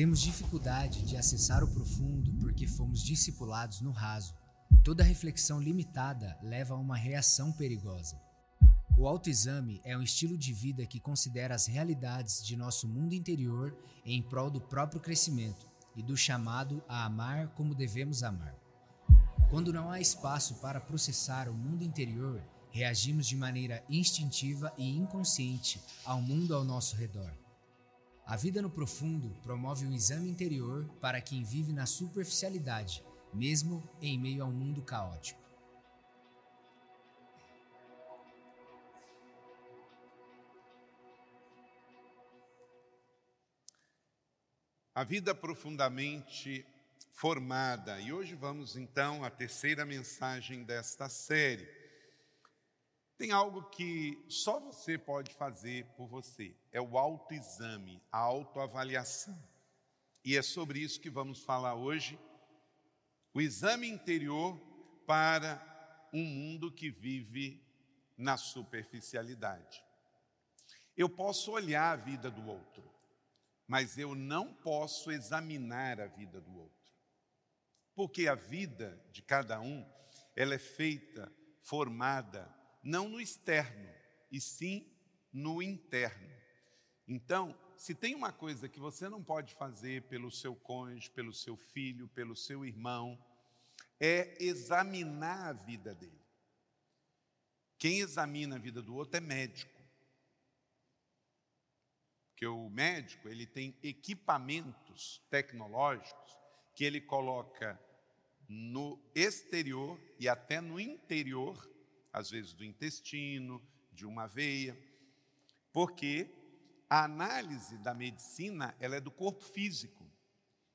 Temos dificuldade de acessar o profundo porque fomos discipulados no raso. Toda reflexão limitada leva a uma reação perigosa. O autoexame é um estilo de vida que considera as realidades de nosso mundo interior em prol do próprio crescimento e do chamado a amar como devemos amar. Quando não há espaço para processar o mundo interior, reagimos de maneira instintiva e inconsciente ao mundo ao nosso redor. A vida no profundo promove o exame interior para quem vive na superficialidade, mesmo em meio ao mundo caótico. A vida profundamente formada. E hoje vamos então à terceira mensagem desta série. Tem algo que só você pode fazer por você, é o autoexame, a autoavaliação. E é sobre isso que vamos falar hoje. O exame interior para um mundo que vive na superficialidade. Eu posso olhar a vida do outro, mas eu não posso examinar a vida do outro. Porque a vida de cada um, ela é feita, formada, não no externo, e sim no interno. Então, se tem uma coisa que você não pode fazer pelo seu cônjuge, pelo seu filho, pelo seu irmão, é examinar a vida dele. Quem examina a vida do outro é médico. Porque o médico, ele tem equipamentos tecnológicos que ele coloca no exterior e até no interior, às vezes do intestino, de uma veia, porque a análise da medicina ela é do corpo físico.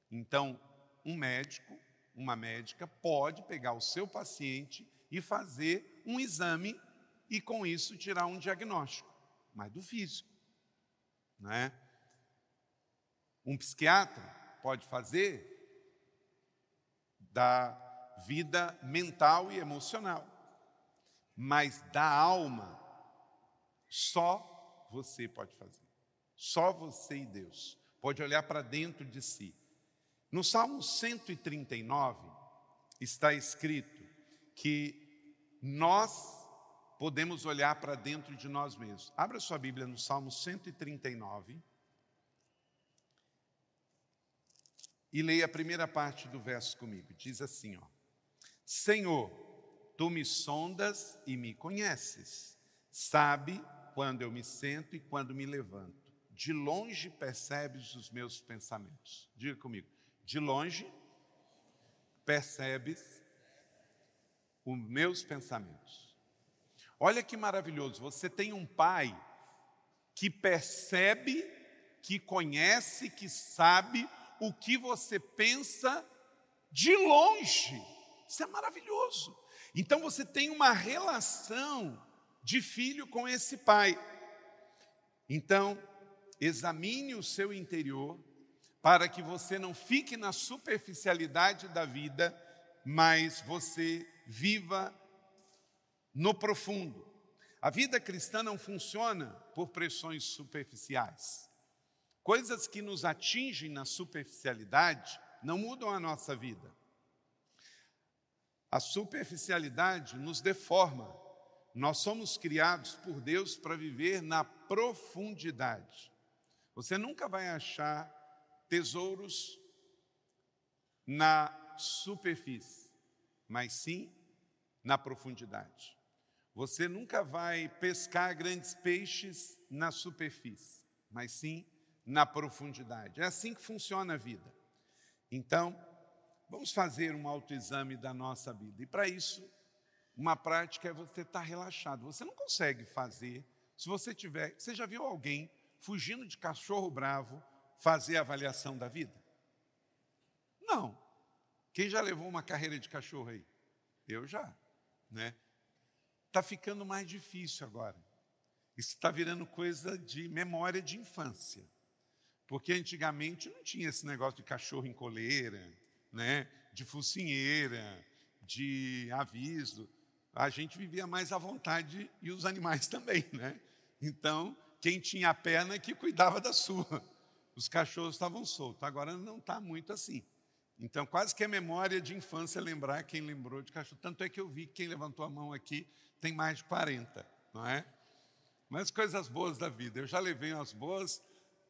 Então, um médico, uma médica pode pegar o seu paciente e fazer um exame e com isso tirar um diagnóstico, mas do físico, não é? Um psiquiatra pode fazer da vida mental e emocional. Mas da alma, só você pode fazer. Só você e Deus. Pode olhar para dentro de si. No Salmo 139 está escrito que nós podemos olhar para dentro de nós mesmos. Abra sua Bíblia no Salmo 139. E leia a primeira parte do verso comigo. Diz assim, ó: Senhor, tu me sondas e me conheces. Sabe quando eu me sento e quando me levanto. De longe percebes os meus pensamentos. Diga comigo. De longe percebes os meus pensamentos. Olha que maravilhoso, você tem um pai que percebe, que conhece, que sabe o que você pensa de longe. Isso é maravilhoso. Então você tem uma relação de filho com esse pai. Então, examine o seu interior para que você não fique na superficialidade da vida, mas você viva no profundo. A vida cristã não funciona por pressões superficiais. Coisas que nos atingem na superficialidade não mudam a nossa vida. A superficialidade nos deforma. Nós somos criados por Deus para viver na profundidade. Você nunca vai achar tesouros na superfície, mas sim na profundidade. Você nunca vai pescar grandes peixes na superfície, mas sim na profundidade. É assim que funciona a vida. Então, vamos fazer um autoexame da nossa vida. E para isso, uma prática é você estar relaxado. Você não consegue fazer se você tiver. Você já viu alguém fugindo de cachorro bravo fazer avaliação da vida? Não. Quem já levou uma carreira de cachorro aí? Eu já, né? Está ficando mais difícil agora. Isso está virando coisa de memória de infância. Porque antigamente não tinha esse negócio de cachorro em coleira, né? de focinheira, de aviso. A gente vivia mais à vontade e os animais também. Né? Então, quem tinha a perna é que cuidava da sua. os cachorros estavam soltos. Agora não está muito assim. Então, quase que é memória de infância lembrar quem lembrou de cachorro. Tanto é que eu vi que quem levantou a mão aqui tem mais de 40, não é? Mas coisas boas da vida. Eu já levei umas boas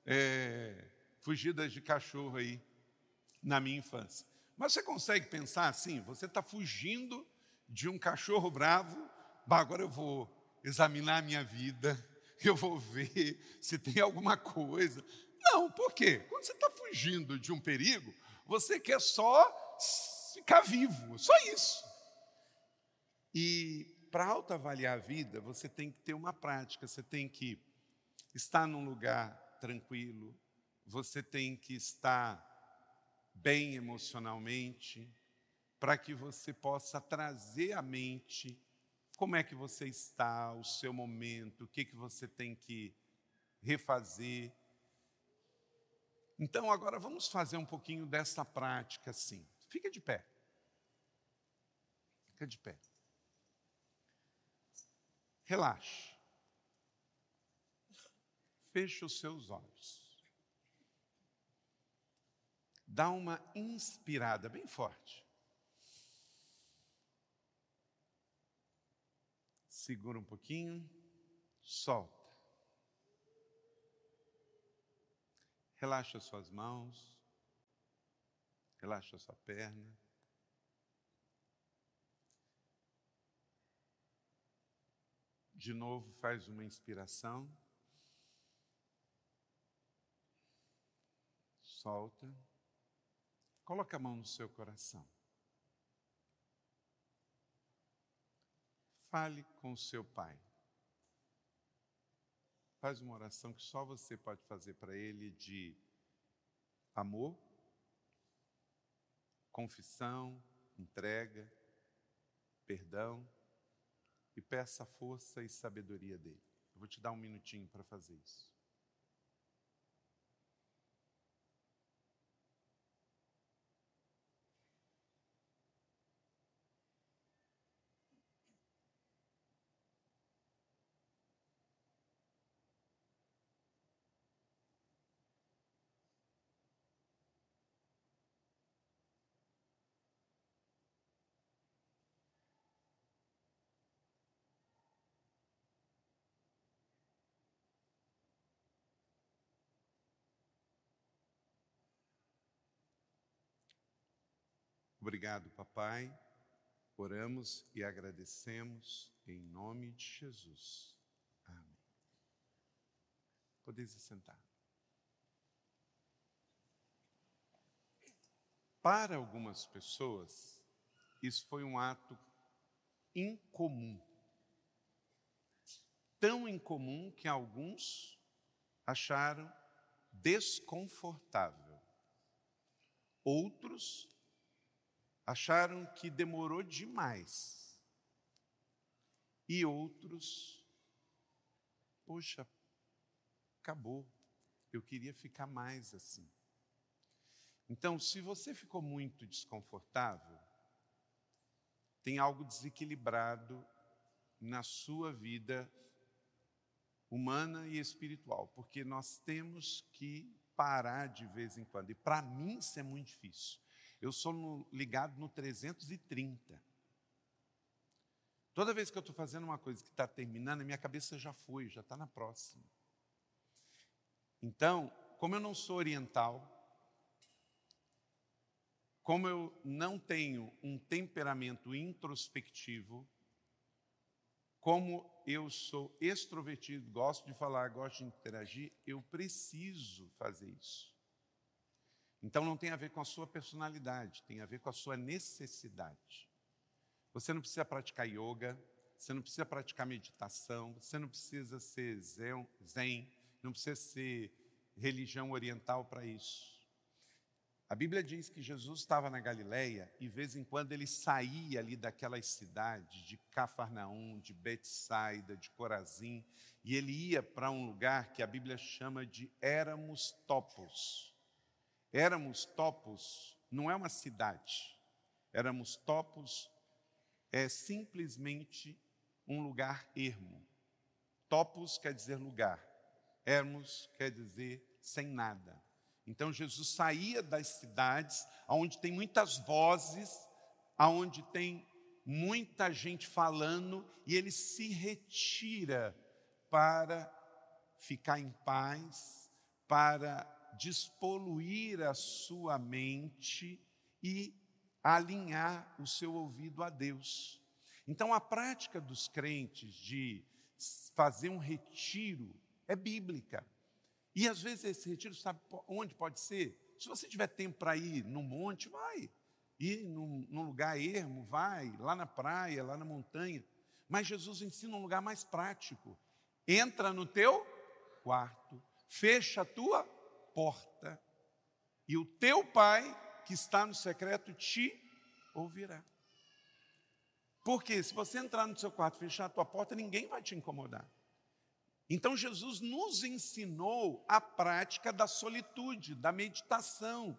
é, fugidas de cachorro aí na minha infância. Mas você consegue pensar assim? Você está fugindo de um cachorro bravo, bah, agora eu vou examinar a minha vida, eu vou ver se tem alguma coisa. Não, por quê? Quando você está fugindo de um perigo, você quer só ficar vivo, só isso. E para autoavaliar a vida, você tem que ter uma prática, você tem que estar num lugar tranquilo, você tem que estar bem emocionalmente, para que você possa trazer à mente como é que você está, o seu momento, o que, que você tem que refazer. Então, agora vamos fazer um pouquinho dessa prática assim. Fica de pé. Fica de pé. Relaxe. Feche os seus olhos. Dá uma inspirada bem forte. Segura um pouquinho, solta. Relaxa suas mãos, relaxa sua perna. De novo, faz uma inspiração. Solta. Coloca a mão no seu coração. Fale com o seu pai. Faz uma oração que só você pode fazer para ele de amor, confissão, entrega, perdão e peça a força e sabedoria dele. Eu vou te dar um minutinho para fazer isso. Obrigado, papai. Oramos e agradecemos em nome de Jesus. Amém. Podeis sentar. Para algumas pessoas, isso foi um ato incomum. Tão incomum que alguns acharam desconfortável. Outros acharam que demorou demais. E outros, poxa, acabou. Eu queria ficar mais assim. Então, se você ficou muito desconfortável, tem algo desequilibrado na sua vida humana e espiritual, porque nós temos que parar de vez em quando. E para mim isso é muito difícil. Eu sou no, ligado no 330. Toda vez que eu estou fazendo uma coisa que está terminando, a minha cabeça já foi, já está na próxima. Então, como eu não sou oriental, como eu não tenho um temperamento introspectivo, como eu sou extrovertido, gosto de falar, gosto de interagir, eu preciso fazer isso. Então não tem a ver com a sua personalidade, tem a ver com a sua necessidade. Você não precisa praticar yoga, você não precisa praticar meditação, você não precisa ser zen, não precisa ser religião oriental para isso. A Bíblia diz que Jesus estava na Galileia e, de vez em quando, ele saía ali daquelas cidades de Cafarnaum, de Betsaida, de Corazim, e ele ia para um lugar que a Bíblia chama de Éramos Topos. Éramos Topos não é uma cidade. Éramos Topos é simplesmente um lugar ermo. Topos quer dizer lugar. Éramos quer dizer sem nada. Então Jesus saía das cidades onde tem muitas vozes, aonde tem muita gente falando e ele se retira para ficar em paz, para despoluir a sua mente e alinhar o seu ouvido a Deus. Então, a prática dos crentes de fazer um retiro é bíblica. E às vezes esse retiro, sabe onde pode ser? Se você tiver tempo para ir no monte, vai. Ir num, num lugar ermo, vai. Lá na praia, lá na montanha. Mas Jesus ensina um lugar mais prático. Entra no teu quarto, fecha a tua porta, e o teu pai, que está no secreto, te ouvirá. Porque se você entrar no seu quarto, fechar a tua porta, ninguém vai te incomodar. Então Jesus nos ensinou a prática da solitude, da meditação,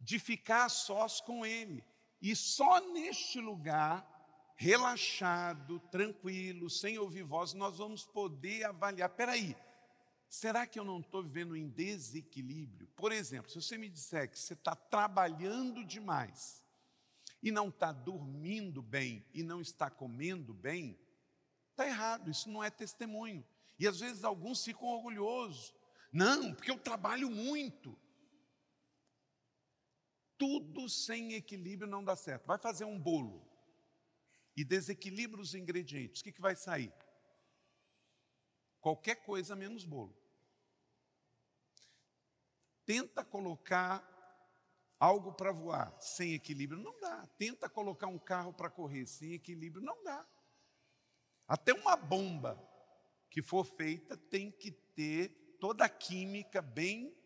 de ficar sós com Ele. E só neste lugar, relaxado, tranquilo, sem ouvir voz, nós vamos poder avaliar. Peraí, será que eu não estou vivendo em desequilíbrio? Por exemplo, se você me disser que você está trabalhando demais, e não está dormindo bem e não está comendo bem, está errado, isso não é testemunho. E às vezes alguns ficam orgulhosos. Não, porque eu trabalho muito. Tudo sem equilíbrio não dá certo. Vai fazer um bolo e desequilibra os ingredientes, o que, que vai sair? Qualquer coisa menos bolo. Tenta colocar algo para voar sem equilíbrio, não dá. Tenta colocar um carro para correr sem equilíbrio, não dá. Até uma bomba que for feita tem que ter toda a química bem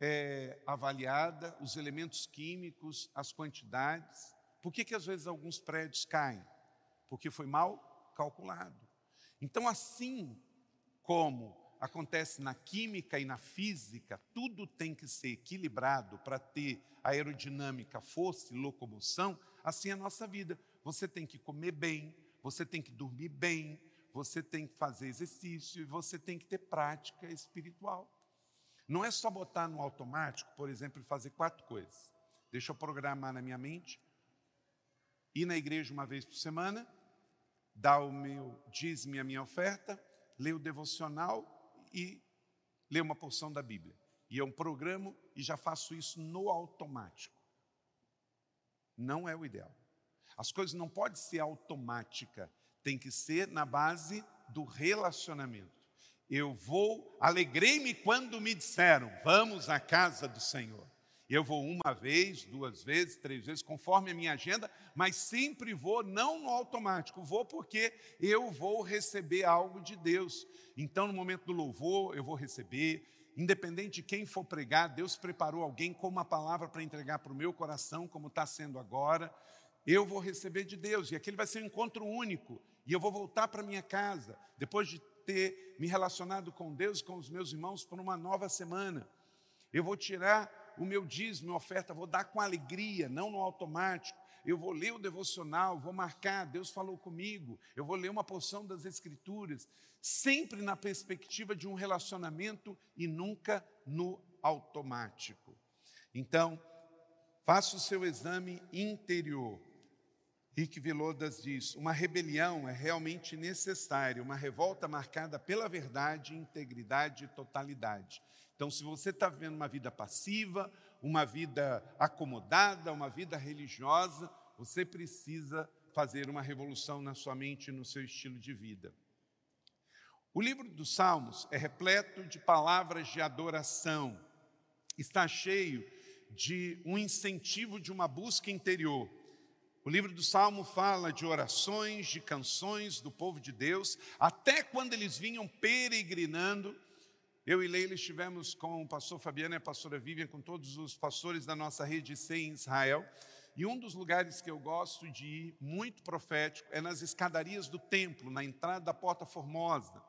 é, avaliada, os elementos químicos, as quantidades. Por que, que às vezes alguns prédios caem? Porque foi mal calculado. Então, assim como acontece na química e na física, tudo tem que ser equilibrado para ter aerodinâmica, força e locomoção, assim é a nossa vida. Você tem que comer bem, você tem que dormir bem, você tem que fazer exercício e você tem que ter prática espiritual. Não é só botar no automático, por exemplo, e fazer quatro coisas. Deixa eu programar na minha mente, ir na igreja uma vez por semana, dar o meu dízimo a minha oferta, ler o devocional e ler uma porção da Bíblia. E eu programo e já faço isso no automático. Não é o ideal. As coisas não podem ser automática, tem que ser na base do relacionamento. Eu vou, alegrei-me quando me disseram, vamos à casa do Senhor. Eu vou uma vez, duas vezes, três vezes, conforme a minha agenda, mas sempre vou, não no automático, vou porque eu vou receber algo de Deus. Então, no momento do louvor, eu vou receber, independente de quem for pregar, Deus preparou alguém com uma palavra para entregar para o meu coração, como está sendo agora. Eu vou receber de Deus, e aquele vai ser um encontro único, e eu vou voltar para minha casa, depois de ter me relacionado com Deus, com os meus irmãos, por uma nova semana. Eu vou tirar o meu dízimo, minha oferta, vou dar com alegria, não no automático. Eu vou ler o devocional, vou marcar, Deus falou comigo, eu vou ler uma porção das Escrituras, sempre na perspectiva de um relacionamento e nunca no automático. Então, faça o seu exame interior. Rick Vilodas diz: uma rebelião é realmente necessária, uma revolta marcada pela verdade, integridade e totalidade. Então, se você está vivendo uma vida passiva, uma vida acomodada, uma vida religiosa, você precisa fazer uma revolução na sua mente e no seu estilo de vida. O livro dos Salmos é repleto de palavras de adoração, está cheio de um incentivo de uma busca interior. O livro do Salmo fala de orações, de canções do povo de Deus, até quando eles vinham peregrinando eu e Leila estivemos com o pastor Fabiano e a pastora Vivian, com todos os pastores da nossa rede C em Israel. E um dos lugares que eu gosto de ir, muito profético, é nas escadarias do templo, na entrada da Porta Formosa.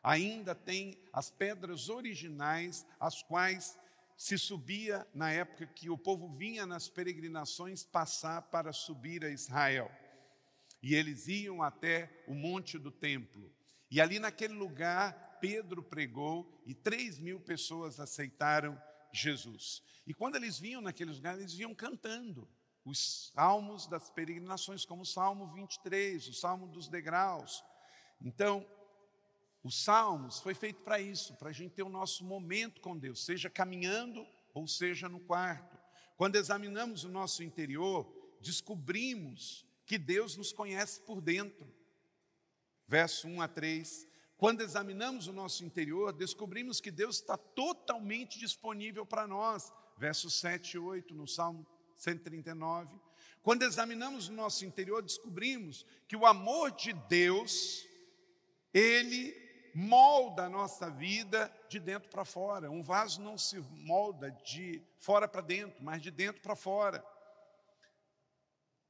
Ainda tem as pedras originais, as quais se subia na época que o povo vinha nas peregrinações passar para subir a Israel. E eles iam até o monte do templo. E ali naquele lugar Pedro pregou e 3 mil pessoas aceitaram Jesus. E quando eles vinham naqueles lugares, eles vinham cantando os salmos das peregrinações, como o Salmo 23, o Salmo dos degraus. Então, os salmos foi feito para isso, para a gente ter o nosso momento com Deus, seja caminhando ou seja no quarto. Quando examinamos o nosso interior, descobrimos que Deus nos conhece por dentro. Verso 1 a 3. Quando examinamos o nosso interior, descobrimos que Deus está totalmente disponível para nós. Versos 7 e 8 no Salmo 139. Quando examinamos o nosso interior, descobrimos que o amor de Deus, ele molda a nossa vida de dentro para fora. Um vaso não se molda de fora para dentro, mas de dentro para fora.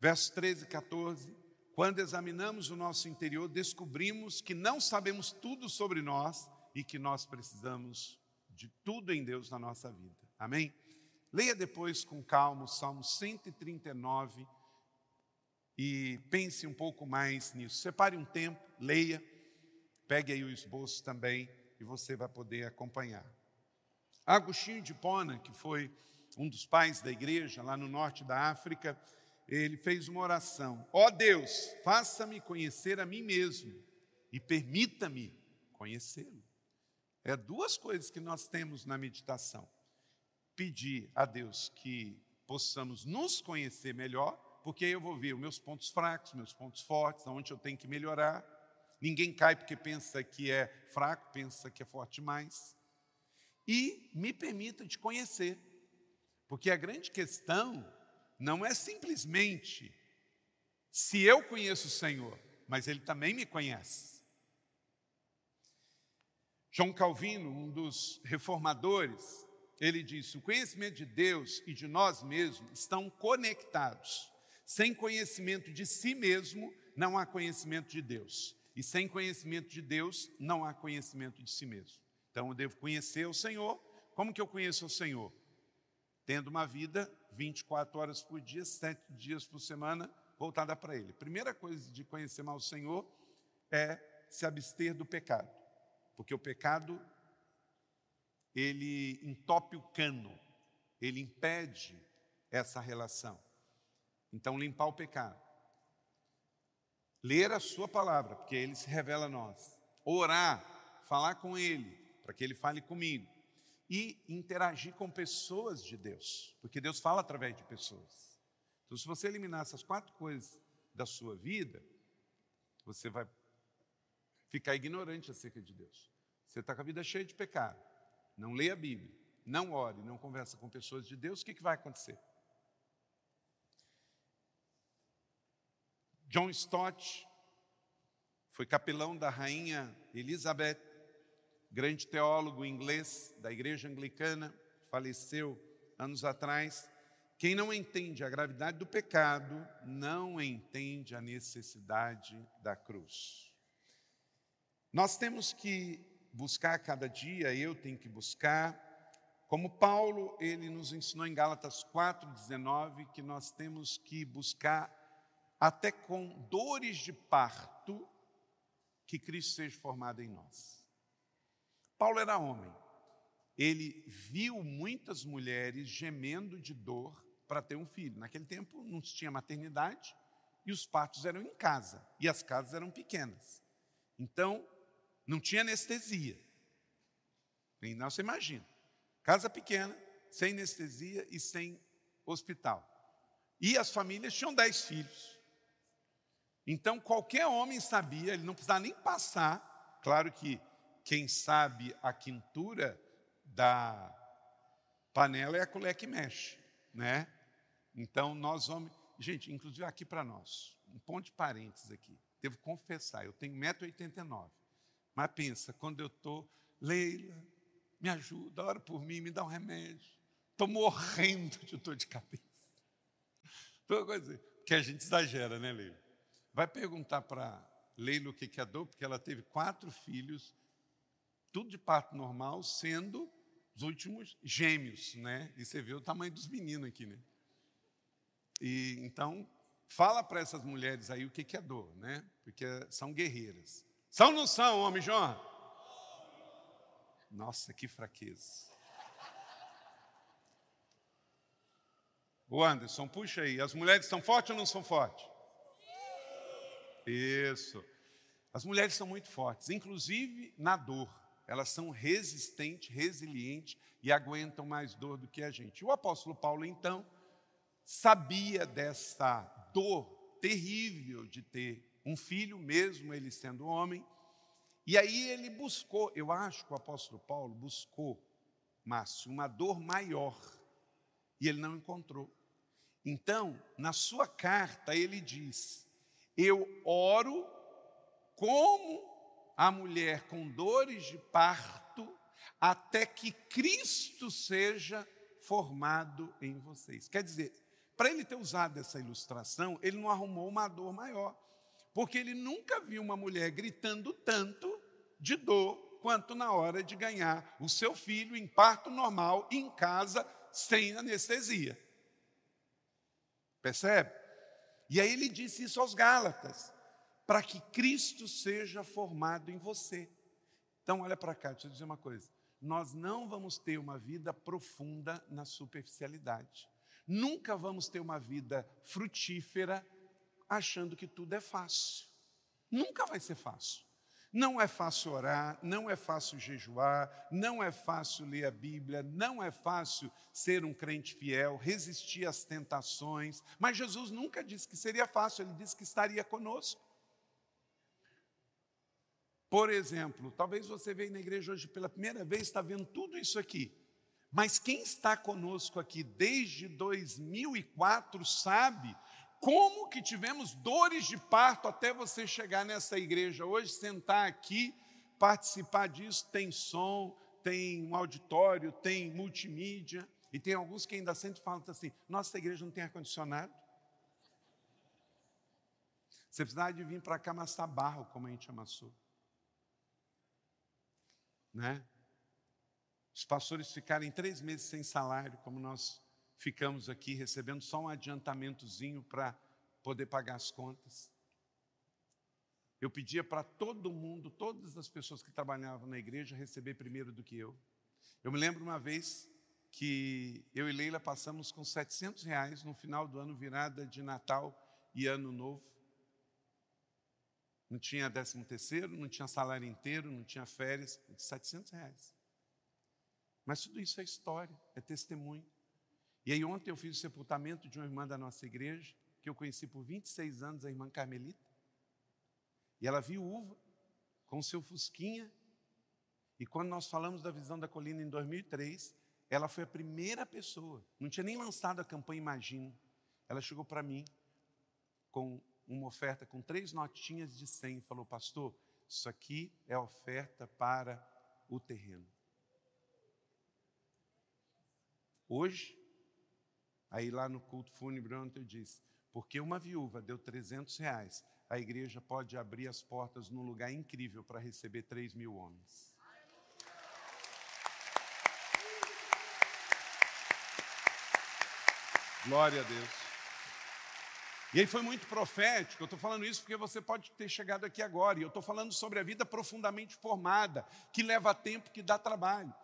Versos 13 e 14. Quando examinamos o nosso interior, descobrimos que não sabemos tudo sobre nós e que nós precisamos de tudo em Deus na nossa vida. Amém? Leia depois com calma o Salmo 139 e pense um pouco mais nisso. Separe um tempo, leia, pegue aí o esboço também e você vai poder acompanhar. Agostinho de Pona, que foi um dos pais da igreja lá no norte da África, ele fez uma oração: Ó oh Deus, faça-me conhecer a mim mesmo e permita-me conhecê-lo. É duas coisas que nós temos na meditação pedir a Deus que possamos nos conhecer melhor, porque aí eu vou ver os meus pontos fracos, meus pontos fortes, onde eu tenho que melhorar. Ninguém cai porque pensa que é fraco, pensa que é forte demais. E me permita te conhecer, porque a grande questão não é simplesmente se eu conheço o Senhor, mas Ele também me conhece. João Calvino, um dos reformadores, ele disse: o conhecimento de Deus e de nós mesmos estão conectados. Sem conhecimento de si mesmo, não há conhecimento de Deus. E sem conhecimento de Deus, não há conhecimento de si mesmo. Então eu devo conhecer o Senhor. Como que eu conheço o Senhor? Tendo uma vida 24 horas por dia, 7 dias por semana, voltada para Ele. Primeira coisa de conhecer mal o Senhor é se abster do pecado. Porque o pecado ele entope o cano, ele impede essa relação. Então, limpar o pecado. Ler a sua palavra, porque ele se revela a nós. Orar, falar com ele, para que ele fale comigo. E interagir com pessoas de Deus, porque Deus fala através de pessoas. Então, se você eliminar essas quatro coisas da sua vida, você vai ficar ignorante acerca de Deus. Você está com a vida cheia de pecado não lê a Bíblia, não ore, não conversa com pessoas de Deus, o que, que vai acontecer? John Stott foi capelão da rainha Elizabeth, grande teólogo inglês da igreja anglicana, faleceu anos atrás. Quem não entende a gravidade do pecado, não entende a necessidade da cruz. Nós temos que buscar cada dia, eu tenho que buscar. Como Paulo, ele nos ensinou em Gálatas 4:19 que nós temos que buscar até com dores de parto que Cristo seja formado em nós. Paulo era homem. Ele viu muitas mulheres gemendo de dor para ter um filho. Naquele tempo não se tinha maternidade e os partos eram em casa e as casas eram pequenas. Então, não tinha anestesia. Não você imagina. Casa pequena, sem anestesia e sem hospital. E as famílias tinham dez filhos. Então qualquer homem sabia, ele não precisava nem passar. Claro que quem sabe a quintura da panela é a colher que mexe, né? Então nós homens, gente, inclusive aqui para nós, um ponto de parênteses aqui. Devo confessar, eu tenho 1,89m. Mas pensa, quando eu estou, Leila, me ajuda, ora por mim, me dá um remédio. Estou morrendo de dor de cabeça. Coisa que a gente exagera, né, Leila? Vai perguntar para Leila o que é dor, porque ela teve quatro filhos, tudo de parto normal, sendo os últimos gêmeos, né? E você vê o tamanho dos meninos aqui, né? E então, fala para essas mulheres aí o que é dor, né? Porque são guerreiras. São ou não são, homem João? Nossa, que fraqueza. O Anderson, puxa aí. As mulheres são fortes ou não são fortes? Isso. As mulheres são muito fortes, inclusive na dor. Elas são resistentes, resilientes e aguentam mais dor do que a gente. O apóstolo Paulo, então, sabia dessa dor terrível de ter um filho, mesmo ele sendo homem. E aí ele buscou, eu acho que o apóstolo Paulo buscou, Márcio, uma dor maior. E ele não encontrou. Então, na sua carta, ele diz: Eu oro como a mulher com dores de parto, até que Cristo seja formado em vocês. Quer dizer, para ele ter usado essa ilustração, ele não arrumou uma dor maior, porque ele nunca viu uma mulher gritando tanto de dor quanto na hora de ganhar o seu filho em parto normal, em casa, sem anestesia. Percebe? E aí ele disse isso aos Gálatas, para que Cristo seja formado em você. Então, olha para cá, deixa eu dizer uma coisa. Nós não vamos ter uma vida profunda na superficialidade. Nunca vamos ter uma vida frutífera achando que tudo é fácil. Nunca vai ser fácil. Não é fácil orar, não é fácil jejuar, não é fácil ler a Bíblia, não é fácil ser um crente fiel, resistir às tentações. Mas Jesus nunca disse que seria fácil, ele disse que estaria conosco. Por exemplo, talvez você veja na igreja hoje pela primeira vez, está vendo tudo isso aqui. Mas quem está conosco aqui desde 2004 sabe como que tivemos dores de parto até você chegar nessa igreja hoje, sentar aqui, participar disso, tem som, tem um auditório, tem multimídia, e tem alguns que ainda sentem e falam assim, nossa igreja não tem ar-condicionado. Você precisava de vir para cá amassar barro, como a gente amassou. Né? Os pastores ficarem três meses sem salário, como nós ficamos aqui recebendo só um adiantamentozinho para poder pagar as contas. Eu pedia para todo mundo, todas as pessoas que trabalhavam na igreja, receber primeiro do que eu. Eu me lembro uma vez que eu e Leila passamos com 700 reais no final do ano, virada de Natal e Ano Novo. Não tinha décimo terceiro, não tinha salário inteiro, não tinha férias, 700 reais. Mas tudo isso é história, é testemunho. E aí ontem eu fiz o sepultamento de uma irmã da nossa igreja, que eu conheci por 26 anos, a irmã Carmelita. E ela viúva, com seu fusquinha. E quando nós falamos da visão da colina em 2003, ela foi a primeira pessoa, não tinha nem lançado a campanha Imagina. Ela chegou para mim com uma oferta com três notinhas de 100 e falou: Pastor, isso aqui é oferta para o terreno. Hoje, Aí lá no culto fúnebre ontem eu disse, porque uma viúva deu 300 reais, a igreja pode abrir as portas num lugar incrível para receber 3 mil homens. Glória a Deus. E aí foi muito profético, eu estou falando isso porque você pode ter chegado aqui agora, e eu estou falando sobre a vida profundamente formada, que leva tempo, que dá trabalho.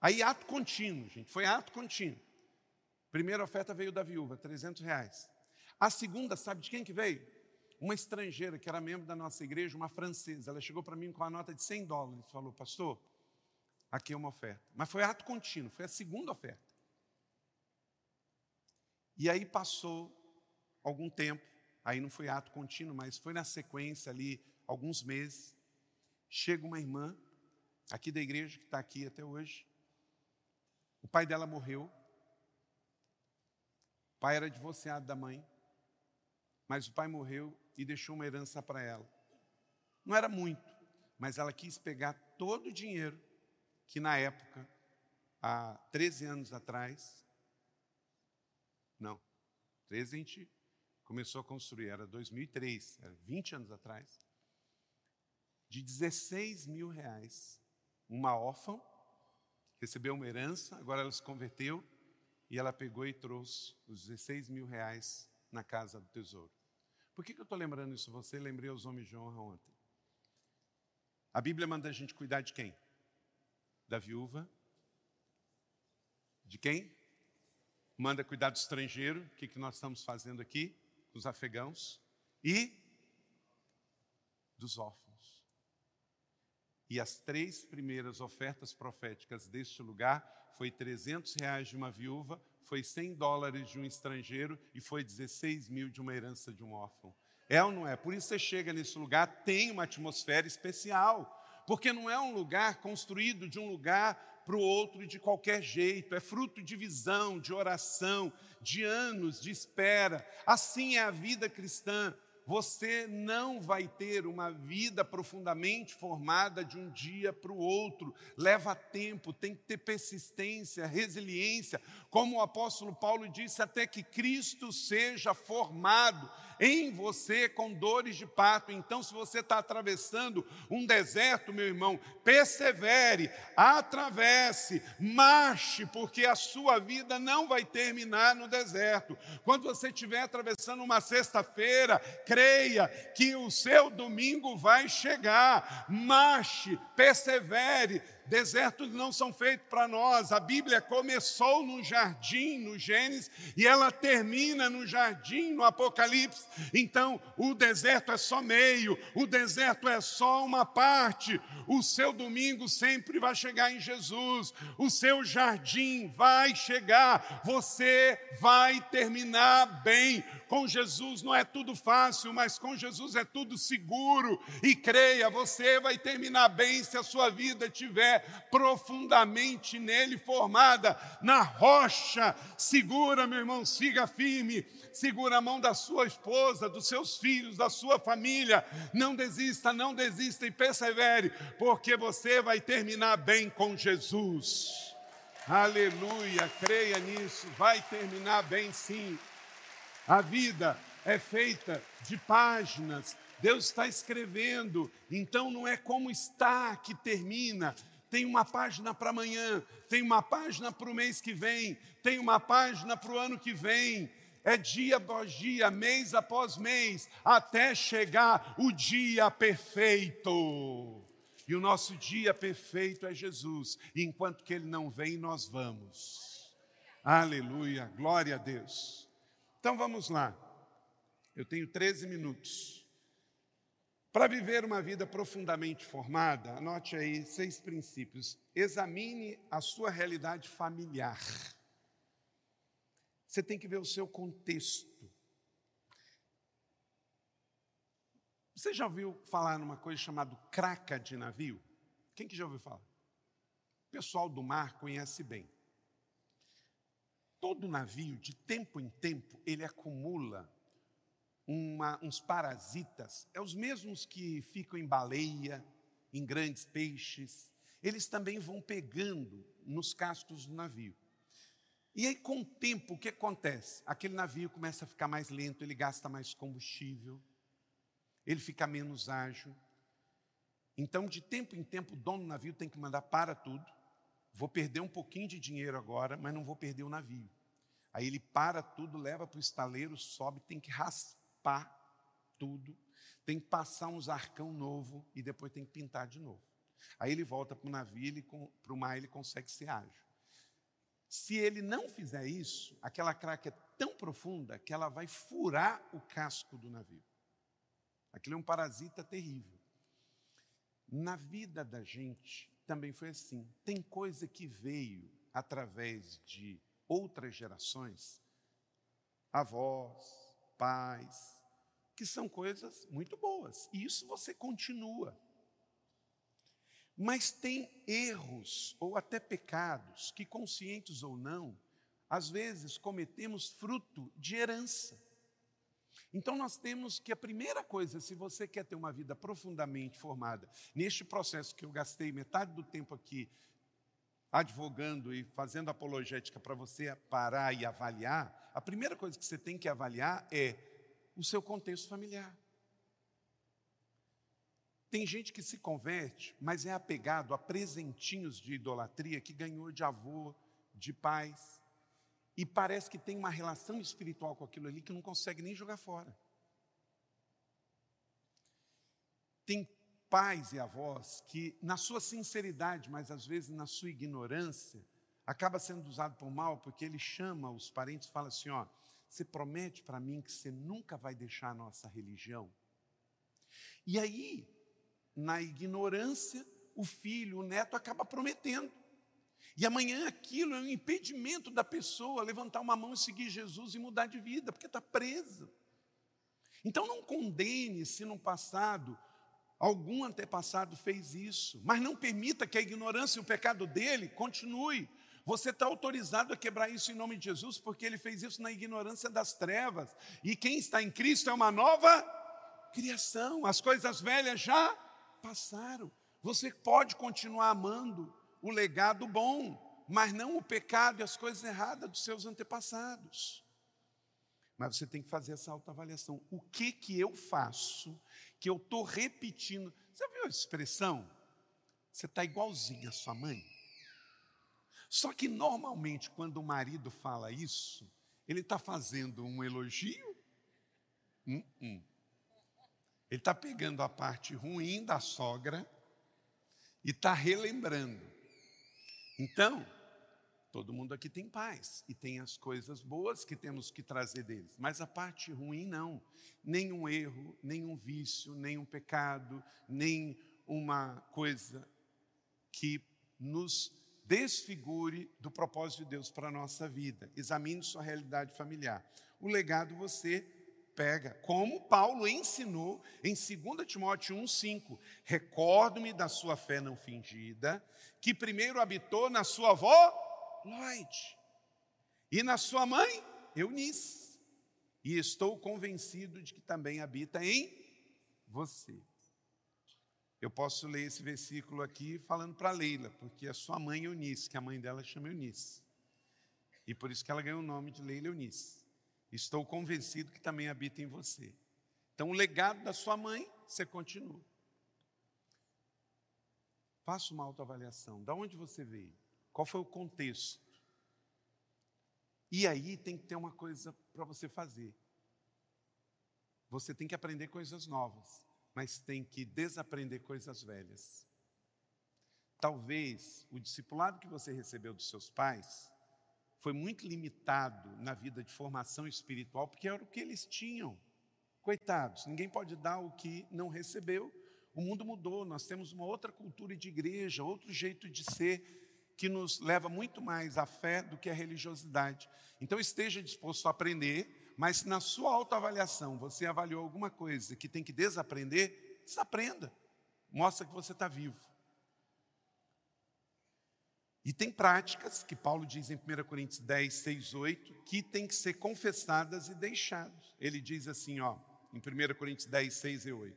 Aí ato contínuo, gente, foi ato contínuo. Primeira oferta veio da viúva, 300 reais. A segunda, sabe de quem que veio? Uma estrangeira que era membro da nossa igreja, uma francesa. Ela chegou para mim com a nota de 100 dólares. Falou, pastor, aqui é uma oferta. Mas foi ato contínuo, foi a segunda oferta. E aí passou algum tempo, aí não foi ato contínuo, mas foi na sequência ali, alguns meses. Chega uma irmã, aqui da igreja, que está aqui até hoje. O pai dela morreu, o pai era divorciado da mãe, mas o pai morreu e deixou uma herança para ela. Não era muito, mas ela quis pegar todo o dinheiro que na época, há 13 anos atrás, não, 13 a gente começou a construir, era 2003, era 20 anos atrás, de 16 mil reais, uma órfã, recebeu uma herança, agora ela se converteu, e ela pegou e trouxe os 16 mil reais na casa do tesouro. Por que, que eu estou lembrando isso você? Lembrei os homens de honra ontem. A Bíblia manda a gente cuidar de quem? da viúva. De quem? Manda cuidar do estrangeiro. O que, que nós estamos fazendo aqui? Com os afegãos. E dos órfãos. E as três primeiras ofertas proféticas deste lugar foi 300 reais de uma viúva, foi 100 dólares de um estrangeiro e foi 16 mil de uma herança de um órfão. É ou não é? Por isso você chega nesse lugar, tem uma atmosfera especial, porque não é um lugar construído de um lugar para o outro de qualquer jeito, é fruto de visão, de oração, de anos de espera. Assim é a vida cristã. Você não vai ter uma vida profundamente formada de um dia para o outro. Leva tempo, tem que ter persistência, resiliência. Como o apóstolo Paulo disse, até que Cristo seja formado em você com dores de parto. Então, se você está atravessando um deserto, meu irmão, persevere, atravesse, marche, porque a sua vida não vai terminar no deserto. Quando você estiver atravessando uma sexta-feira, creia que o seu domingo vai chegar. Marche, persevere, Desertos não são feitos para nós. A Bíblia começou no jardim, no Gênesis, e ela termina no jardim, no Apocalipse. Então, o deserto é só meio, o deserto é só uma parte. O seu domingo sempre vai chegar em Jesus, o seu jardim vai chegar, você vai terminar bem. Com Jesus não é tudo fácil, mas com Jesus é tudo seguro. E creia, você vai terminar bem se a sua vida tiver profundamente nele formada, na rocha. Segura, meu irmão, siga firme. Segura a mão da sua esposa, dos seus filhos, da sua família. Não desista, não desista e persevere, porque você vai terminar bem com Jesus. Aleluia, creia nisso, vai terminar bem sim. A vida é feita de páginas, Deus está escrevendo, então não é como está que termina, tem uma página para amanhã, tem uma página para o mês que vem, tem uma página para o ano que vem. É dia após dia, mês após mês, até chegar o dia perfeito. E o nosso dia perfeito é Jesus. E enquanto que ele não vem, nós vamos. Aleluia, glória a Deus. Então vamos lá. Eu tenho 13 minutos. Para viver uma vida profundamente formada, anote aí seis princípios. Examine a sua realidade familiar. Você tem que ver o seu contexto. Você já ouviu falar numa coisa chamada craca de navio? Quem que já ouviu falar? O pessoal do mar conhece bem. Todo navio, de tempo em tempo, ele acumula uma, uns parasitas, é os mesmos que ficam em baleia, em grandes peixes, eles também vão pegando nos cascos do navio. E aí, com o tempo, o que acontece? Aquele navio começa a ficar mais lento, ele gasta mais combustível, ele fica menos ágil. Então, de tempo em tempo, o dono do navio tem que mandar para tudo. Vou perder um pouquinho de dinheiro agora, mas não vou perder o navio. Aí ele para tudo, leva para o estaleiro, sobe, tem que raspar tudo, tem que passar uns arcão novo e depois tem que pintar de novo. Aí ele volta para o navio, para o mar ele consegue ser ágil. Se ele não fizer isso, aquela craca é tão profunda que ela vai furar o casco do navio. Aquilo é um parasita terrível. Na vida da gente também foi assim. Tem coisa que veio através de outras gerações, avós, pais, que são coisas muito boas. E isso você continua. Mas tem erros ou até pecados que, conscientes ou não, às vezes cometemos fruto de herança. Então nós temos que a primeira coisa, se você quer ter uma vida profundamente formada, neste processo que eu gastei metade do tempo aqui advogando e fazendo apologética para você parar e avaliar, a primeira coisa que você tem que avaliar é o seu contexto familiar. Tem gente que se converte, mas é apegado a presentinhos de idolatria que ganhou de avô, de pais, e parece que tem uma relação espiritual com aquilo ali que não consegue nem jogar fora. Tem pais e avós que, na sua sinceridade, mas às vezes na sua ignorância, acaba sendo usado por mal, porque ele chama os parentes e fala assim: ó, você promete para mim que você nunca vai deixar a nossa religião? E aí, na ignorância, o filho, o neto acaba prometendo. E amanhã aquilo é um impedimento da pessoa levantar uma mão e seguir Jesus e mudar de vida, porque está presa. Então não condene se no passado algum antepassado fez isso, mas não permita que a ignorância e o pecado dele continue. Você está autorizado a quebrar isso em nome de Jesus, porque ele fez isso na ignorância das trevas. E quem está em Cristo é uma nova criação. As coisas velhas já passaram. Você pode continuar amando o legado bom, mas não o pecado e as coisas erradas dos seus antepassados. Mas você tem que fazer essa autoavaliação. O que que eu faço que eu estou repetindo? Você viu a expressão? Você está igualzinho a sua mãe? Só que normalmente, quando o marido fala isso, ele está fazendo um elogio? Uh -uh. Ele está pegando a parte ruim da sogra e está relembrando. Então, todo mundo aqui tem paz e tem as coisas boas que temos que trazer deles, mas a parte ruim não. Nenhum erro, nenhum vício, nenhum pecado, nem uma coisa que nos desfigure do propósito de Deus para a nossa vida. Examine sua realidade familiar. O legado você pega, como Paulo ensinou em 2 Timóteo 1,5. Recordo-me da sua fé não fingida, que primeiro habitou na sua avó, Lloyd, e na sua mãe, Eunice, e estou convencido de que também habita em você. Eu posso ler esse versículo aqui falando para Leila, porque a sua mãe Eunice, que a mãe dela chama Eunice. E por isso que ela ganhou o nome de Leila Eunice. Estou convencido que também habita em você. Então, o legado da sua mãe, você continua. Faça uma autoavaliação. Da onde você veio? Qual foi o contexto? E aí tem que ter uma coisa para você fazer. Você tem que aprender coisas novas, mas tem que desaprender coisas velhas. Talvez o discipulado que você recebeu dos seus pais foi muito limitado na vida de formação espiritual, porque era o que eles tinham. Coitados, ninguém pode dar o que não recebeu. O mundo mudou, nós temos uma outra cultura de igreja, outro jeito de ser, que nos leva muito mais à fé do que à religiosidade. Então esteja disposto a aprender, mas se na sua autoavaliação você avaliou alguma coisa que tem que desaprender, desaprenda. Mostra que você está vivo. E tem práticas, que Paulo diz em 1 Coríntios 10, 6, 8, que tem que ser confessadas e deixadas. Ele diz assim, ó, em 1 Coríntios 10, 6 e 8.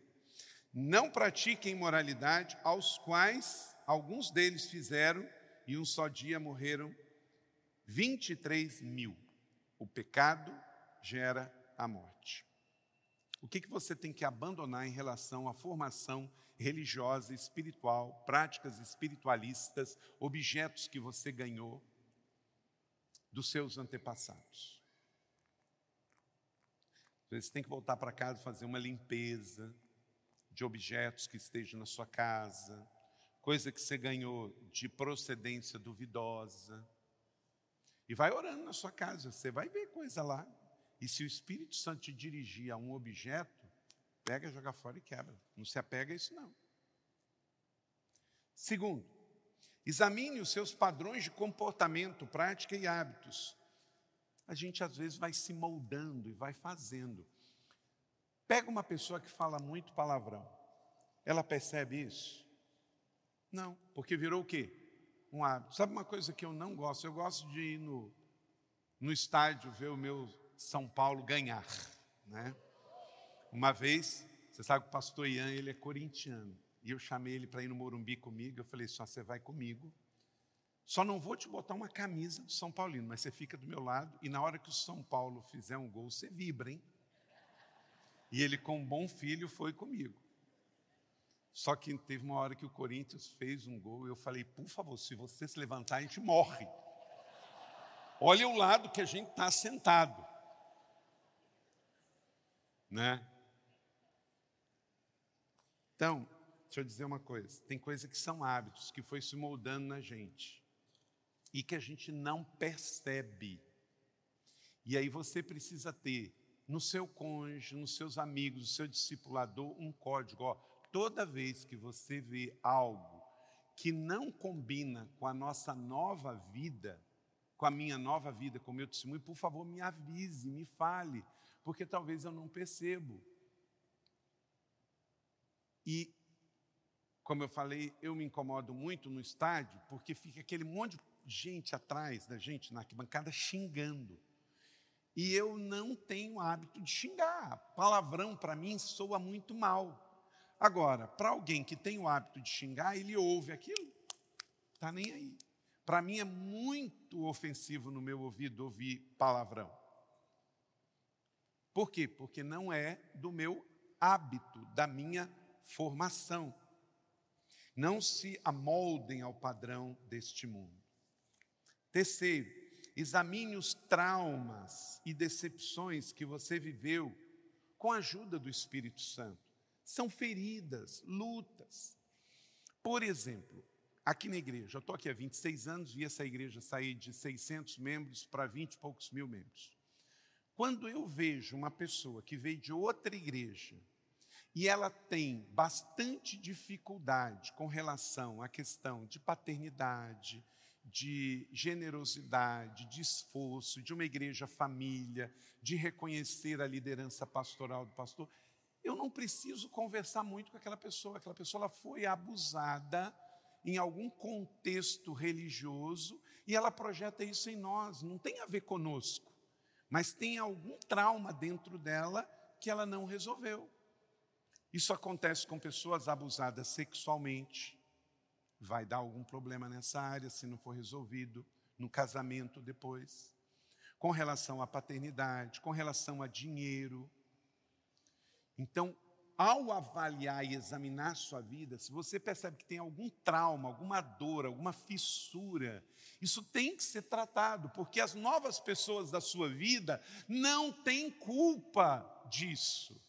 Não pratiquem imoralidade, aos quais alguns deles fizeram, e um só dia morreram 23 mil. O pecado gera a morte. O que, que você tem que abandonar em relação à formação religiosa, espiritual, práticas espiritualistas, objetos que você ganhou dos seus antepassados. Você tem que voltar para casa fazer uma limpeza de objetos que estejam na sua casa, coisa que você ganhou de procedência duvidosa. E vai orando na sua casa, você vai ver coisa lá. E se o Espírito Santo te dirigir a um objeto, Pega, joga fora e quebra. Não se apega a isso, não. Segundo, examine os seus padrões de comportamento, prática e hábitos. A gente às vezes vai se moldando e vai fazendo. Pega uma pessoa que fala muito palavrão. Ela percebe isso? Não, porque virou o quê? Um hábito. Sabe uma coisa que eu não gosto? Eu gosto de ir no, no estádio ver o meu São Paulo ganhar, né? Uma vez, você sabe que o pastor Ian, ele é corintiano. E eu chamei ele para ir no Morumbi comigo. Eu falei, só você vai comigo. Só não vou te botar uma camisa do São Paulino, mas você fica do meu lado. E na hora que o São Paulo fizer um gol, você vibra, hein? E ele, com um bom filho, foi comigo. Só que teve uma hora que o Corinthians fez um gol e eu falei, por favor, se você se levantar, a gente morre. Olha o lado que a gente está sentado. Né? Então, deixa eu dizer uma coisa: tem coisas que são hábitos que foi se moldando na gente e que a gente não percebe. E aí você precisa ter no seu cônjuge, nos seus amigos, no seu discipulador, um código. Ó, toda vez que você vê algo que não combina com a nossa nova vida, com a minha nova vida, com o meu testemunho, por favor, me avise, me fale, porque talvez eu não percebo. E, como eu falei, eu me incomodo muito no estádio, porque fica aquele monte de gente atrás da gente na arquibancada xingando. E eu não tenho hábito de xingar. Palavrão para mim soa muito mal. Agora, para alguém que tem o hábito de xingar, ele ouve aquilo, tá nem aí. Para mim é muito ofensivo no meu ouvido ouvir palavrão. Por quê? Porque não é do meu hábito, da minha formação. Não se amoldem ao padrão deste mundo. Terceiro, examine os traumas e decepções que você viveu com a ajuda do Espírito Santo. São feridas, lutas. Por exemplo, aqui na igreja, eu estou aqui há 26 anos, vi essa igreja sair de 600 membros para 20 e poucos mil membros. Quando eu vejo uma pessoa que veio de outra igreja e ela tem bastante dificuldade com relação à questão de paternidade, de generosidade, de esforço, de uma igreja família, de reconhecer a liderança pastoral do pastor, eu não preciso conversar muito com aquela pessoa. Aquela pessoa ela foi abusada em algum contexto religioso e ela projeta isso em nós. Não tem a ver conosco, mas tem algum trauma dentro dela que ela não resolveu. Isso acontece com pessoas abusadas sexualmente, vai dar algum problema nessa área se não for resolvido no casamento depois. Com relação à paternidade, com relação a dinheiro. Então, ao avaliar e examinar sua vida, se você percebe que tem algum trauma, alguma dor, alguma fissura, isso tem que ser tratado, porque as novas pessoas da sua vida não têm culpa disso.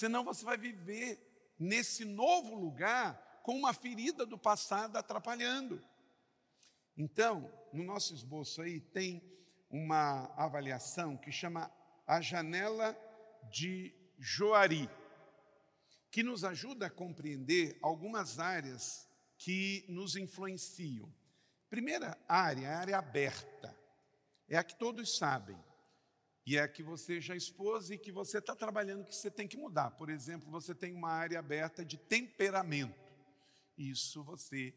Senão você vai viver nesse novo lugar com uma ferida do passado atrapalhando. Então, no nosso esboço aí tem uma avaliação que chama a janela de Joari, que nos ajuda a compreender algumas áreas que nos influenciam. Primeira área, a área aberta, é a que todos sabem, e é a que você já expôs e que você está trabalhando que você tem que mudar. Por exemplo, você tem uma área aberta de temperamento. Isso você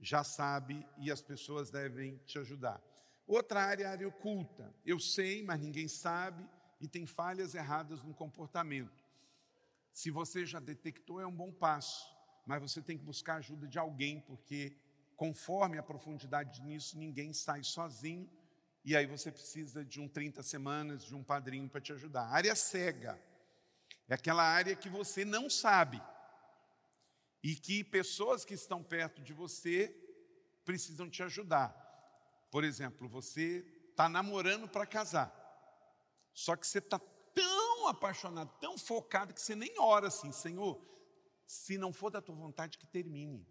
já sabe e as pessoas devem te ajudar. Outra área é a área oculta. Eu sei, mas ninguém sabe e tem falhas erradas no comportamento. Se você já detectou, é um bom passo, mas você tem que buscar ajuda de alguém, porque conforme a profundidade nisso, ninguém sai sozinho e aí você precisa de um 30 semanas, de um padrinho para te ajudar. Área cega é aquela área que você não sabe e que pessoas que estão perto de você precisam te ajudar. Por exemplo, você está namorando para casar, só que você está tão apaixonado, tão focado, que você nem ora assim, Senhor, se não for da tua vontade, que termine.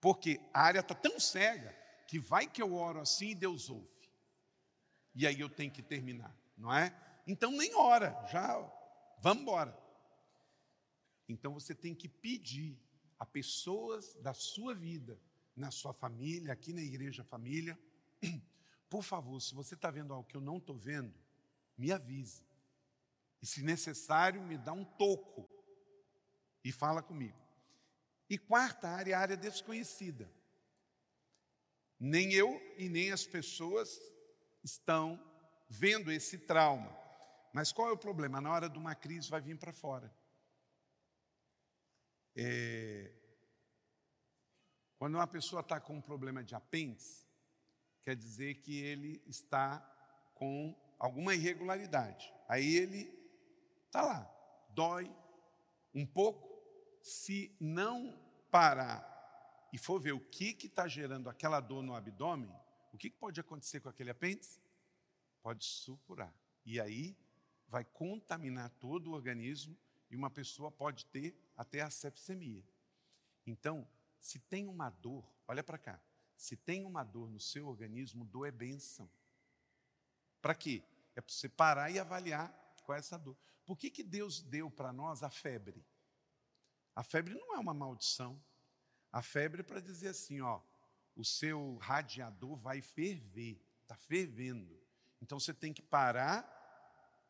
Porque a área está tão cega que vai que eu oro assim e Deus ouve. E aí eu tenho que terminar, não é? Então nem ora, já vamos embora. Então você tem que pedir a pessoas da sua vida, na sua família, aqui na igreja família, por favor, se você está vendo algo que eu não estou vendo, me avise. E se necessário, me dá um toco e fala comigo. E quarta área, área desconhecida. Nem eu e nem as pessoas estão vendo esse trauma. Mas qual é o problema? Na hora de uma crise vai vir para fora. É, quando uma pessoa está com um problema de apêndice, quer dizer que ele está com alguma irregularidade. Aí ele está lá, dói um pouco. Se não parar e for ver o que está gerando aquela dor no abdômen, o que, pode acontecer com aquele apêndice? Pode supurar. E aí vai contaminar todo o organismo e uma pessoa pode ter até a sepsemia. Então, se tem uma dor, olha para cá, se tem uma dor no seu organismo, dor é bênção. Para quê? É para você parar e avaliar qual é essa dor. Por que, que Deus deu para nós a febre? A febre não é uma maldição. A febre é para dizer assim, ó, o seu radiador vai ferver, está fervendo. Então você tem que parar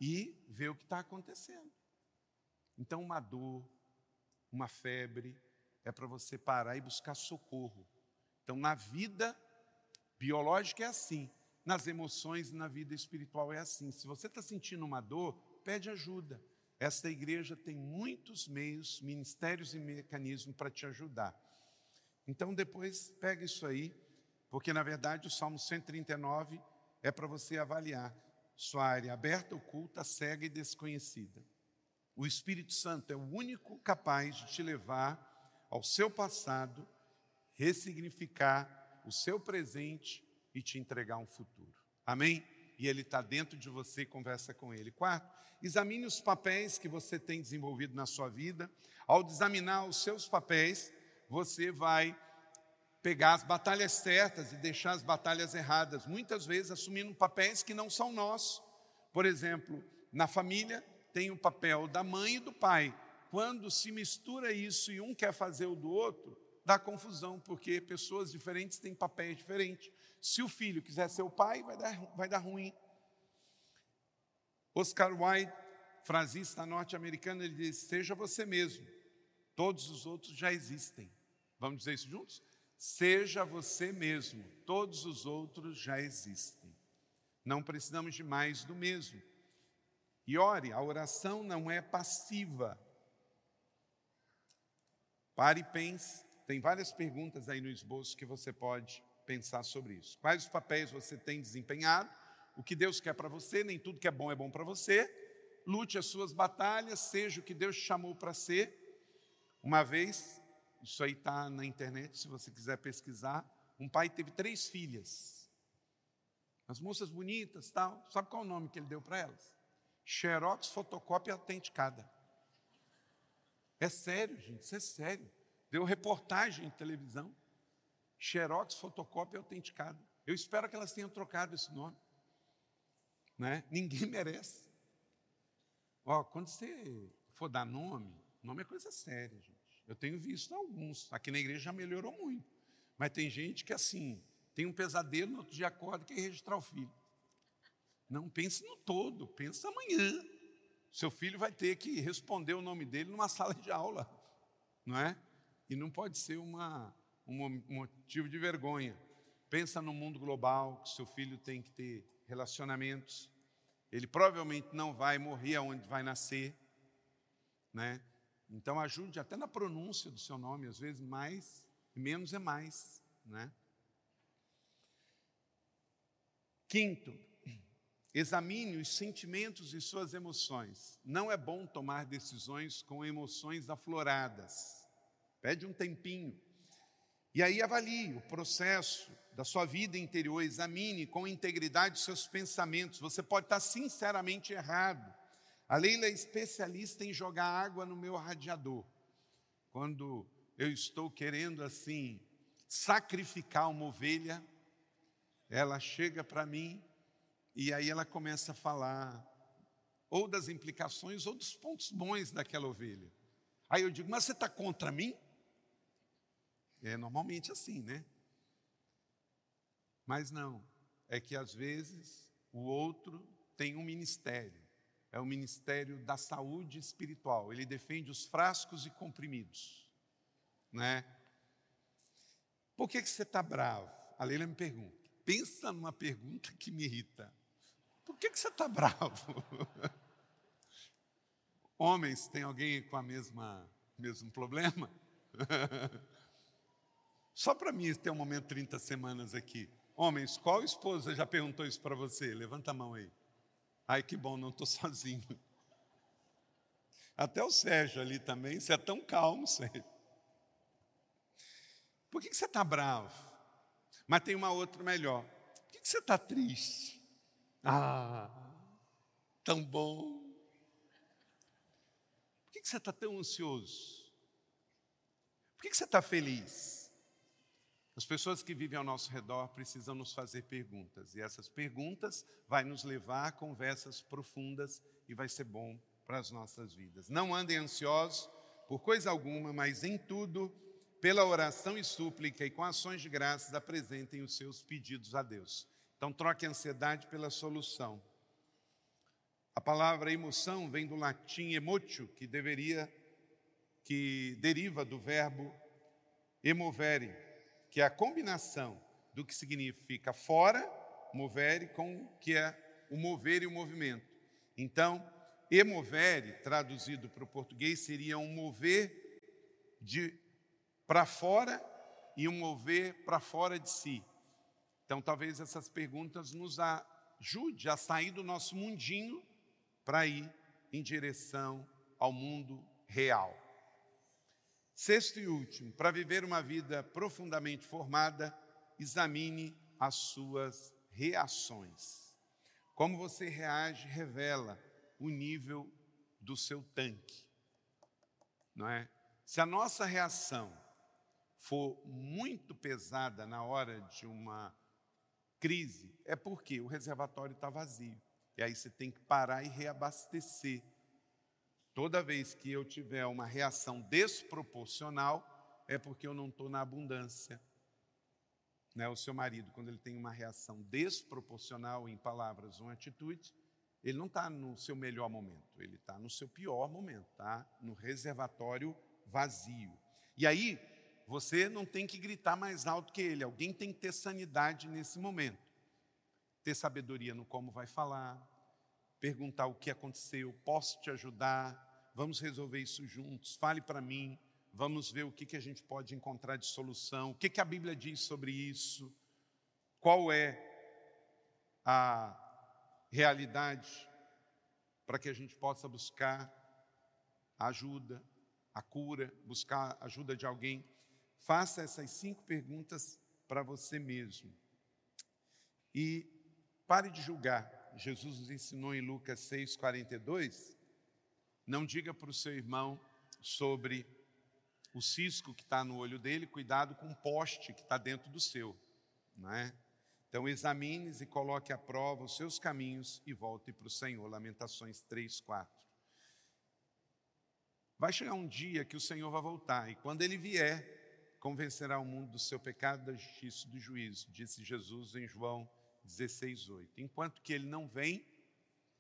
e ver o que está acontecendo. Então, uma dor, uma febre, é para você parar e buscar socorro. Então, na vida biológica é assim, nas emoções e na vida espiritual é assim. Se você está sentindo uma dor, pede ajuda. Esta igreja tem muitos meios, ministérios e mecanismos para te ajudar. Então, depois, pega isso aí, porque na verdade o Salmo 139 é para você avaliar sua área aberta, oculta, cega e desconhecida. O Espírito Santo é o único capaz de te levar ao seu passado, ressignificar o seu presente e te entregar um futuro. Amém? E ele está dentro de você, conversa com ele. Quarto, examine os papéis que você tem desenvolvido na sua vida. Ao examinar os seus papéis, você vai pegar as batalhas certas e deixar as batalhas erradas, muitas vezes assumindo papéis que não são nossos. Por exemplo, na família tem o papel da mãe e do pai. Quando se mistura isso e um quer fazer o do outro, dá confusão, porque pessoas diferentes têm papéis diferentes. Se o filho quiser ser o pai, vai dar, vai dar ruim. Oscar Wilde, frasista norte-americano, ele diz: Seja você mesmo, todos os outros já existem. Vamos dizer isso juntos? Seja você mesmo, todos os outros já existem. Não precisamos de mais do mesmo. E ore, a oração não é passiva. Pare e pense. Tem várias perguntas aí no esboço que você pode pensar sobre isso. Quais os papéis você tem desempenhado? O que Deus quer para você? Nem tudo que é bom é bom para você. Lute as suas batalhas, seja o que Deus chamou para ser. Uma vez, isso aí está na internet, se você quiser pesquisar. Um pai teve três filhas. As moças bonitas, tal. Sabe qual é o nome que ele deu para elas? Xerox fotocópia autenticada. É sério, gente, isso é sério. Deu reportagem em televisão. Xerox fotocópia autenticada. Eu espero que elas tenham trocado esse nome. Né? Ninguém merece. Ó, quando você for dar nome, nome é coisa séria, gente. Eu tenho visto alguns. Aqui na igreja já melhorou muito. Mas tem gente que, assim, tem um pesadelo, no outro dia acorda e quer registrar o filho. Não pense no todo, pense amanhã. Seu filho vai ter que responder o nome dele numa sala de aula, não é? E não pode ser uma, um motivo de vergonha. Pensa no mundo global, que seu filho tem que ter relacionamentos. Ele provavelmente não vai morrer aonde vai nascer, né? Então ajude até na pronúncia do seu nome, às vezes mais, menos é mais, né? Quinto, examine os sentimentos e suas emoções. Não é bom tomar decisões com emoções afloradas. Pede um tempinho. E aí avalie o processo da sua vida interior, examine com integridade os seus pensamentos. Você pode estar sinceramente errado. A Leila é especialista em jogar água no meu radiador. Quando eu estou querendo assim sacrificar uma ovelha, ela chega para mim e aí ela começa a falar ou das implicações ou dos pontos bons daquela ovelha. Aí eu digo, mas você está contra mim? É normalmente assim, né? Mas não, é que às vezes o outro tem um ministério é o ministério da saúde espiritual. Ele defende os frascos e comprimidos. Né? Por que, que você está bravo? A Leila me pergunta. Pensa numa pergunta que me irrita. Por que, que você está bravo? Homens, tem alguém com a mesma mesmo problema? Só para mim ter um momento 30 semanas aqui. Homens, qual esposa já perguntou isso para você? Levanta a mão aí. Ai, que bom, não estou sozinho. Até o Sérgio ali também, você é tão calmo, Sérgio. Por que, você está bravo? Mas tem uma outra melhor. Por que, que você está triste? Ah, tão bom. Por que, que você está tão ansioso? Por que você está feliz? As pessoas que vivem ao nosso redor precisam nos fazer perguntas, e essas perguntas vai nos levar a conversas profundas e vai ser bom para as nossas vidas. Não andem ansiosos por coisa alguma, mas em tudo, pela oração e súplica e com ações de graças, apresentem os seus pedidos a Deus. Então, troque a ansiedade pela solução. A palavra emoção vem do latim emotio, que deveria, que deriva do verbo emovere, que é a combinação do que significa fora, movere, com o que é o mover e o movimento. Então, emovere, traduzido para o português, seria um mover de para fora e um mover para fora de si. Então, talvez essas perguntas nos ajude a sair do nosso mundinho para ir em direção ao mundo real. Sexto e último, para viver uma vida profundamente formada, examine as suas reações. Como você reage revela o nível do seu tanque. Não é? Se a nossa reação for muito pesada na hora de uma crise, é porque o reservatório está vazio. E aí você tem que parar e reabastecer. Toda vez que eu tiver uma reação desproporcional, é porque eu não estou na abundância. Né? O seu marido, quando ele tem uma reação desproporcional em palavras ou atitude, ele não está no seu melhor momento, ele está no seu pior momento, está no reservatório vazio. E aí, você não tem que gritar mais alto que ele, alguém tem que ter sanidade nesse momento ter sabedoria no como vai falar, perguntar o que aconteceu, posso te ajudar, vamos resolver isso juntos, fale para mim, vamos ver o que, que a gente pode encontrar de solução, o que, que a Bíblia diz sobre isso, qual é a realidade para que a gente possa buscar a ajuda, a cura, buscar a ajuda de alguém. Faça essas cinco perguntas para você mesmo. E Pare de julgar. Jesus nos ensinou em Lucas 6,42. Não diga para o seu irmão sobre o cisco que está no olho dele, cuidado com o poste que está dentro do seu. Não é? Então, examine e coloque à prova os seus caminhos e volte para o Senhor. Lamentações 3, 4. Vai chegar um dia que o Senhor vai voltar, e quando ele vier, convencerá o mundo do seu pecado, da justiça e do juízo, disse Jesus em João 16, 8. Enquanto que ele não vem,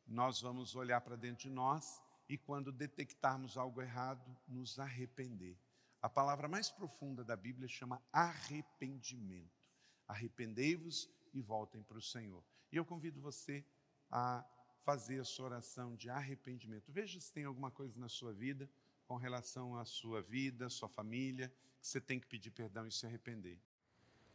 nós vamos olhar para dentro de nós e, quando detectarmos algo errado, nos arrepender. A palavra mais profunda da Bíblia chama arrependimento. Arrependei-vos e voltem para o Senhor. E eu convido você a fazer a sua oração de arrependimento. Veja se tem alguma coisa na sua vida com relação à sua vida, sua família, que você tem que pedir perdão e se arrepender.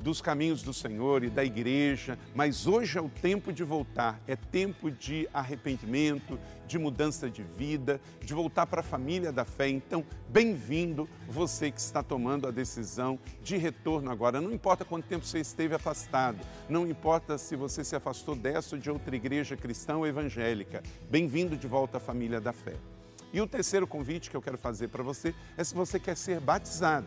dos caminhos do Senhor e da igreja, mas hoje é o tempo de voltar, é tempo de arrependimento, de mudança de vida, de voltar para a família da fé. Então, bem-vindo você que está tomando a decisão de retorno agora. Não importa quanto tempo você esteve afastado, não importa se você se afastou dessa ou de outra igreja cristã ou evangélica, bem-vindo de volta à família da fé. E o terceiro convite que eu quero fazer para você é se você quer ser batizado.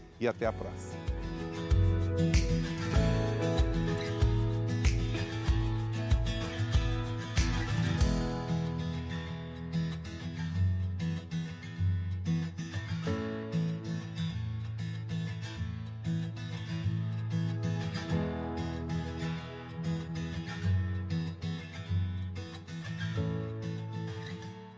e até a próxima.